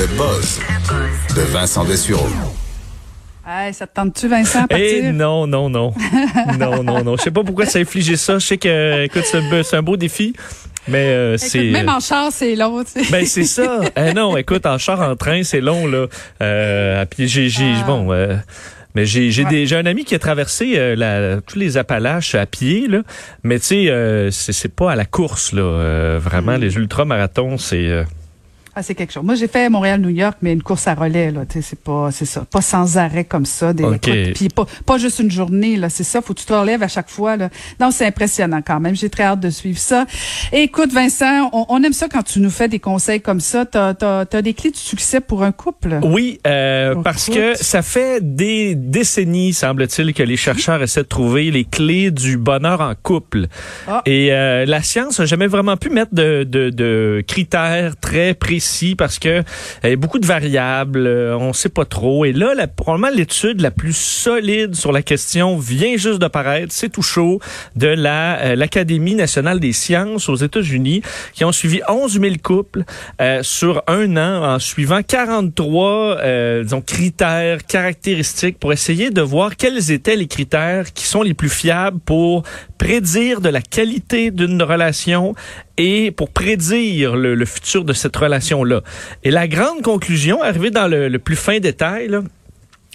Le buzz de Vincent Dessureau. Hey, ça te tente-tu, Vincent, à partir? Eh non, non, non. non, non, non. Je sais pas pourquoi ça a infligé ça. Je sais que, écoute, c'est un, beau- c'est un beau défi, mais euh, Écoute, c'est... Même en char, c'est long, tu sais. Ben c'est ça. Eh non, écoute, en char, en train, c'est long là. Euh, puis j'ai, j'ai, Ah. bon, euh, mais j'ai, j'ai des, j'ai un ami qui a traversé euh, la, tous les Appalaches à pied là. Mais tu sais, euh, c'est, c'est pas à la course là. Euh, vraiment, Mm. les ultramarathons, c'est. Ah, c'est quelque chose. Moi, j'ai fait Montréal-New York, mais une course à relais, là. C'est pas, c'est ça. Pas sans arrêt comme ça. Des, OK. écoute, Puis pas, pas juste une journée, là. C'est ça. Faut que tu te relèves à chaque fois, là. Non, c'est impressionnant quand même. J'ai très hâte de suivre ça. Et écoute, Vincent, on, on aime ça quand tu nous fais des conseils comme ça. T'as, t'as, t'as des clés de succès pour un couple? Oui, euh, parce écoute. que ça fait des décennies, semble-t-il, que les chercheurs essaient de trouver les clés du bonheur en couple. Ah. Et euh, la science n'a jamais vraiment pu mettre de, de, de critères très précis parce que a beaucoup de variables, euh, on sait pas trop. Et là, la, probablement l'étude la plus solide sur la question vient juste de paraître, c'est tout chaud, de la euh, l'Académie nationale des sciences aux États-Unis, qui ont suivi 11 000 couples euh, sur un an en suivant 43 euh, disons, critères, caractéristiques pour essayer de voir quels étaient les critères qui sont les plus fiables pour prédire de la qualité d'une relation et pour prédire le, le futur de cette relation-là. Et la grande conclusion, arrivée dans le, le plus fin détail, là,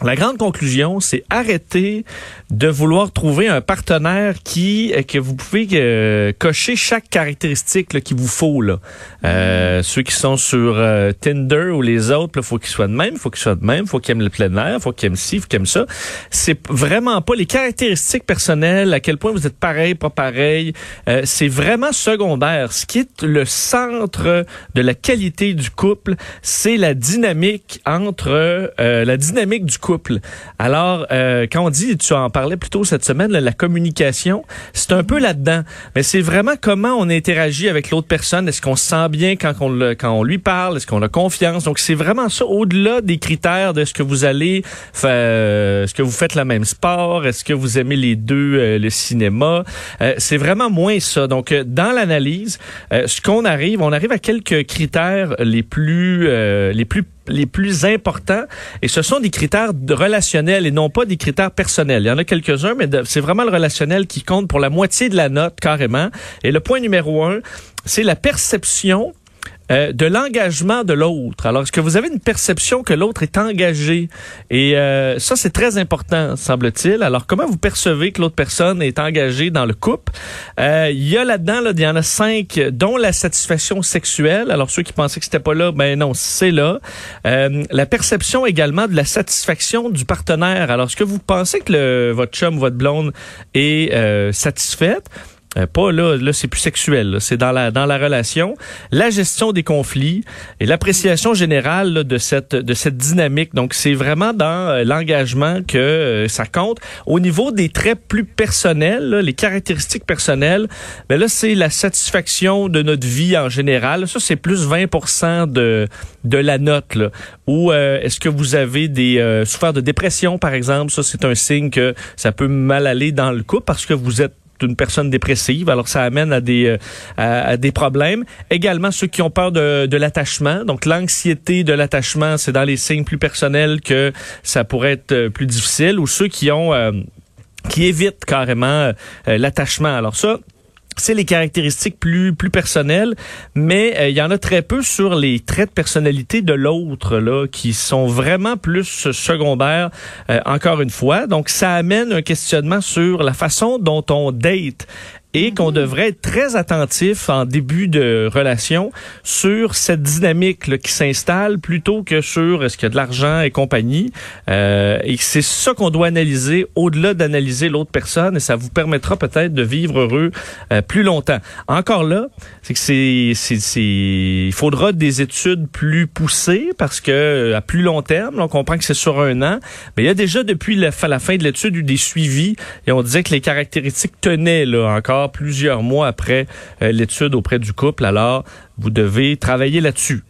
la grande conclusion, c'est arrêter de vouloir trouver un partenaire qui euh, que vous pouvez euh, cocher chaque caractéristique là, qu'il vous faut là. Euh, Ceux qui sont sur euh, Tinder ou les autres, il faut qu'ils soient de même, faut qu'ils soient de même, faut qu'ils aiment le plein air, faut qu'ils aiment ci, faut qu'ils aiment ça. C'est vraiment pas les caractéristiques personnelles, à quel point vous êtes pareil, pas pareil. Euh, c'est vraiment secondaire. Ce qui est le centre de la qualité du couple, c'est la dynamique entre euh, la dynamique du couple. Alors, euh, quand on dit, tu en parlais plus tôt cette semaine, là, la communication, c'est un peu là-dedans. Mais c'est vraiment comment on interagit avec l'autre personne. Est-ce qu'on se sent bien quand on, quand on lui parle? Est-ce qu'on a confiance? Donc, c'est vraiment ça, au-delà des critères de ce que vous allez faire, est-ce que vous faites le même sport? Est-ce que vous aimez les deux euh, le cinéma? Euh, c'est vraiment moins ça. Donc, euh, dans l'analyse, euh, ce qu'on arrive, on arrive à quelques critères les plus, euh, les plus les plus importants et ce sont des critères relationnels et non pas des critères personnels. Il y en a quelques-uns, mais c'est vraiment le relationnel qui compte pour la moitié de la note carrément. Et le point numéro un, c'est la perception euh, de l'engagement de l'autre. Alors, est-ce que vous avez une perception que l'autre est engagé? Et euh, ça, c'est très important, semble-t-il. Alors, comment vous percevez que l'autre personne est engagée dans le couple? Euh, Il y a là-dedans, là, il y en a cinq, dont la satisfaction sexuelle. Alors, ceux qui pensaient que c'était pas là, ben non, c'est là. Euh, la perception également de la satisfaction du partenaire. Alors, est-ce que vous pensez que votre chum, votre blonde est satisfaite? Euh, pas là, là c'est plus sexuel, c'est dans la dans la relation, la gestion des conflits et l'appréciation générale là, de cette de cette dynamique. Donc c'est vraiment dans euh, l'engagement que euh, ça compte. Au niveau des traits plus personnels, là, les caractéristiques personnelles, ben là c'est la satisfaction de notre vie en général. Ça c'est plus 20% de de la note là. Ou euh, est-ce que vous avez des souffert de dépression par exemple, ça c'est un signe que ça peut mal aller dans le couple parce que vous êtes une personne dépressive, alors ça amène à des euh, à, des problèmes. Également ceux qui ont peur de, de l'attachement, donc l'anxiété de l'attachement, c'est dans les signes plus personnels que ça pourrait être euh, plus difficile, ou ceux qui ont euh, qui évitent carrément l'attachement. Alors ça, c'est les caractéristiques plus plus personnelles, mais euh, il y en a très peu sur les traits de personnalité de l'autre là qui sont vraiment plus secondaires. euh, encore une fois, donc ça amène un questionnement sur la façon dont on date. Et qu'on devrait être très attentif en début de relation sur cette dynamique là, qui s'installe plutôt que sur est-ce qu'il y a de l'argent et compagnie. Euh, et c'est ça qu'on doit analyser au-delà d'analyser l'autre personne et ça vous permettra peut-être de vivre heureux euh, plus longtemps. Encore là, c'est que c'est, c'est, c'est, il faudra des études plus poussées parce que euh, à plus long terme, on comprend que c'est sur un an, mais il y a déjà depuis la, la fin de l'étude eu des suivis et on disait que les caractéristiques tenaient là encore plusieurs mois après euh, l'étude auprès du couple. Alors, vous devez travailler là-dessus.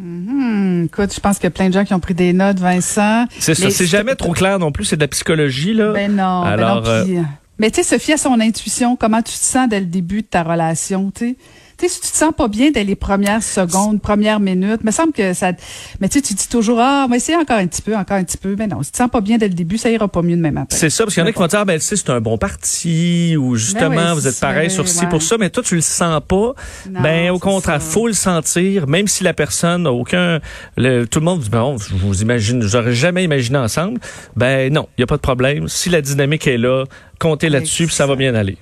Mm-hmm. écoute, je pense qu'il y a plein de gens qui ont pris des notes, Vincent. C'est ça, c'est jamais trop clair non plus, c'est de la psychologie, là. Ben non, ben Alors, non, euh, Mais tu sais, Sophie a son intuition, comment tu te sens dès le début de ta relation, tu sais? Tu sais, si tu te sens pas bien dès les premières secondes, premières minutes, me semble que ça, mais tu sais, tu dis toujours, ah, mais c'est encore un petit peu, encore un petit peu. Mais non, si tu te sens pas bien dès le début, ça ira pas mieux demain matin. C'est ça, parce qu'il y en a qui vont dire, ah, ben, tu sais, c'est un bon parti, ou justement, ben vous êtes pareil sur ci pour ça, mais toi, tu le sens pas. ben, au contraire, faut le sentir, même si la personne n'a aucun, le, tout le monde dit, bon, je vous imagine, j'aurais jamais imaginé ensemble. Ben, non, il y a pas de problème. Si la dynamique est là, comptez là-dessus, ça va bien aller.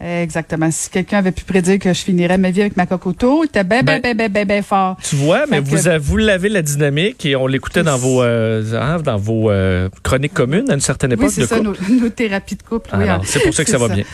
Exactement. Si quelqu'un avait pu prédire que je finirais ma vie avec ma cocoto, il était bien, bien, bien, bien, bien, fort. Tu vois, mais vous, vous l'avez la dynamique et on l'écoutait dans vos euh, hein, dans vos euh, chroniques communes à une certaine époque. Oui, c'est ça, nos, thérapies de couple. oui, hein. c'est pour ça que ça, va bien.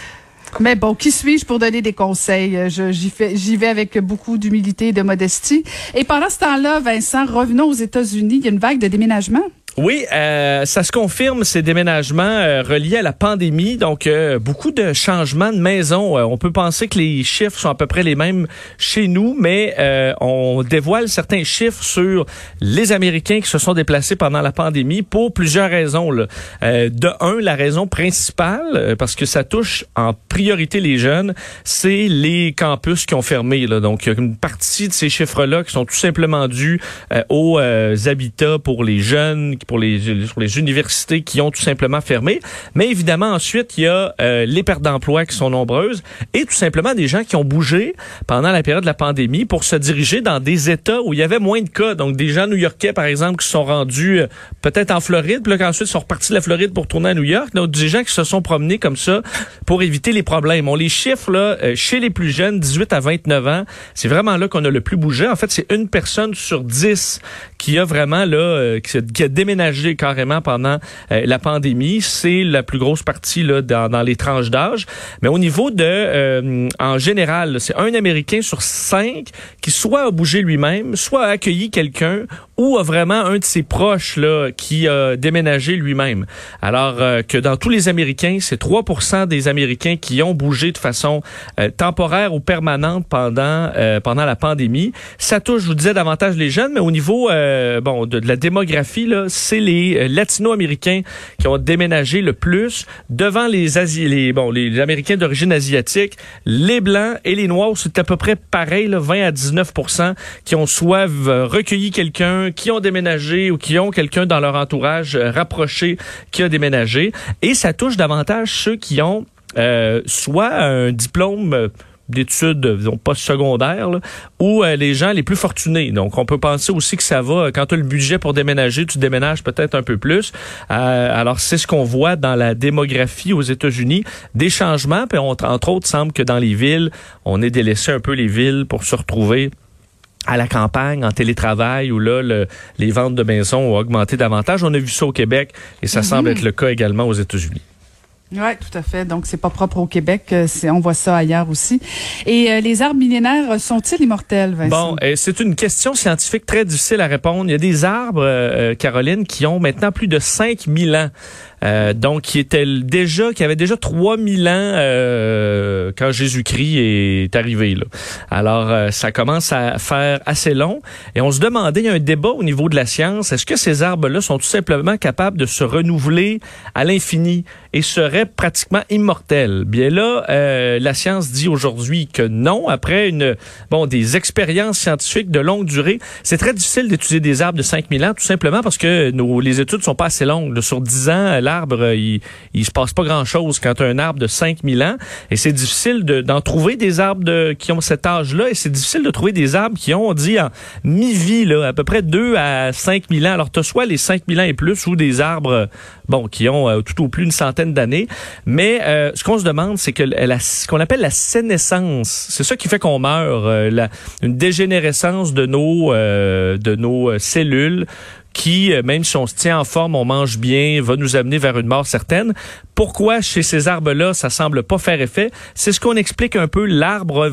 Mais bon, qui suis-je pour donner des conseils? J'y j'y vais avec beaucoup d'humilité et de modestie. Et pendant ce temps-là, Vincent, revenons aux États-Unis. Il y a une vague de déménagement. Oui, euh, ça se confirme ces déménagements euh, reliés à la pandémie. Donc euh, beaucoup de changements de maison. on peut penser que les chiffres sont à peu près les mêmes chez nous, mais on dévoile certains chiffres sur les Américains qui se sont déplacés pendant la pandémie pour plusieurs raisons. Là. de un, la raison principale, parce que ça touche en priorité les jeunes, c'est les campus qui ont fermé. Là. Donc une partie de ces chiffres-là qui sont tout simplement dus aux habitats pour les jeunes pour les, pour les universités qui ont tout simplement fermé. Mais évidemment, ensuite, il y a euh, les pertes d'emploi qui sont nombreuses et tout simplement des gens qui ont bougé pendant la période de la pandémie pour se diriger dans des États où il y avait moins de cas. Donc, des gens new-yorkais, par exemple, qui sont rendus euh, peut-être en Floride, puis là, qu'ensuite sont repartis de la Floride pour tourner à New York. Donc, des gens qui se sont promenés comme ça pour éviter les problèmes. On les chiffre, là, euh, chez les plus jeunes, 18 à 29 ans, c'est vraiment là qu'on a le plus bougé. En fait, c'est une personne sur 10 qui a vraiment, là, qui, qui a déménagé carrément pendant euh, la pandémie. C'est la plus grosse partie là, dans, les tranches d'âge. Mais au niveau de, euh, en général, c'est un Américain sur cinq qui soit a bougé lui-même, soit a accueilli quelqu'un ou a vraiment un de ses proches là qui a déménagé lui-même. Alors euh, que dans tous les Américains, c'est 3% des Américains qui ont bougé de façon temporaire ou permanente pendant pendant la pandémie. Ça touche, je vous disais, davantage les jeunes, mais au niveau bon de, de la démographie là, c'est les euh, latino-américains qui ont déménagé le plus. Devant les Asi les bon les, Américains d'origine asiatique, les blancs et les noirs, c'est à peu près pareil, là, 20 à 19% qui ont soit euh, recueilli quelqu'un, qui ont déménagé ou qui ont quelqu'un dans leur entourage euh, rapproché qui a déménagé. Et ça touche davantage ceux qui ont soit un diplôme d'études disons pas secondaires ou euh, les gens les plus fortunés. Donc on peut penser aussi que ça va quand tu as le budget pour déménager, tu déménages peut-être un peu plus. Euh, alors c'est ce qu'on voit dans la démographie aux États-Unis, des changements puis entre autres semble que dans les villes, on ait délaissé un peu les villes pour se retrouver à la campagne, en télétravail, où là, les ventes de maisons ont augmenté davantage. On a vu ça au Québec et ça mm-hmm. semble être le cas également aux États-Unis. Oui, tout à fait. Donc, c'est pas propre au Québec. Euh, on voit ça ailleurs aussi. Et euh, les arbres millénaires sont-ils immortels, Vincent? Bon, euh, c'est une question scientifique très difficile à répondre. Il y a des arbres, Caroline, qui ont maintenant plus de 5000 ans. Euh, donc qui était déjà, qui avait déjà 3000 ans euh, quand Jésus-Christ est arrivé. Là. Alors, euh, ça commence à faire assez long. Et on se demandait, il y a un débat au niveau de la science, est-ce que ces arbres-là sont tout simplement capables de se renouveler à l'infini et seraient pratiquement immortels? Bien là, la science dit aujourd'hui que non. Après une bon des expériences scientifiques de longue durée, c'est très difficile d'étudier des arbres de 5000 ans, tout simplement parce que nos, les études sont pas assez longues. sur 10 ans, là, arbres, il, il se passe pas grand-chose quand tu as un arbre de 5000 ans. Et c'est difficile d'en trouver des arbres qui ont cet âge-là. Et c'est difficile de trouver des arbres qui ont, on dit, en mi-vie, là, à peu près 2 à 5000 ans. Alors, tu as soit les 5000 ans et plus ou des arbres, bon, qui ont euh, tout au plus une centaine d'années. Mais euh, ce qu'on se demande, c'est que la, ce qu'on appelle la sénescence, c'est ça qui fait qu'on meurt, euh, la, une dégénérescence de nos, de nos cellules qui, euh, même si on se tient en forme, on mange bien, va nous amener vers une mort certaine. Pourquoi chez ces arbres-là, ça semble pas faire effet? C'est ce qu'on explique un peu. L'arbre